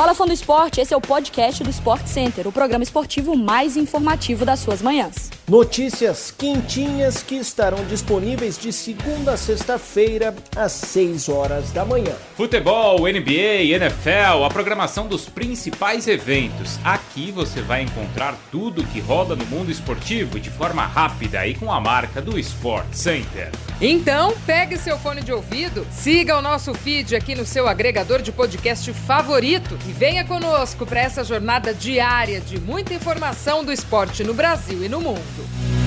Fala Fã do Esporte, esse é o podcast do Sport Center, o programa esportivo mais informativo das suas manhãs. Notícias quentinhas que estarão disponíveis de segunda a sexta-feira, às 6 horas da manhã. Futebol, NBA, NFL, a programação dos principais eventos. Aqui você vai encontrar tudo que rola no mundo esportivo de forma rápida e com a marca do Sport Center. Então, pegue seu fone de ouvido, siga o nosso feed aqui no seu agregador de podcast favorito e venha conosco para essa jornada diária de muita informação do esporte no Brasil e no mundo.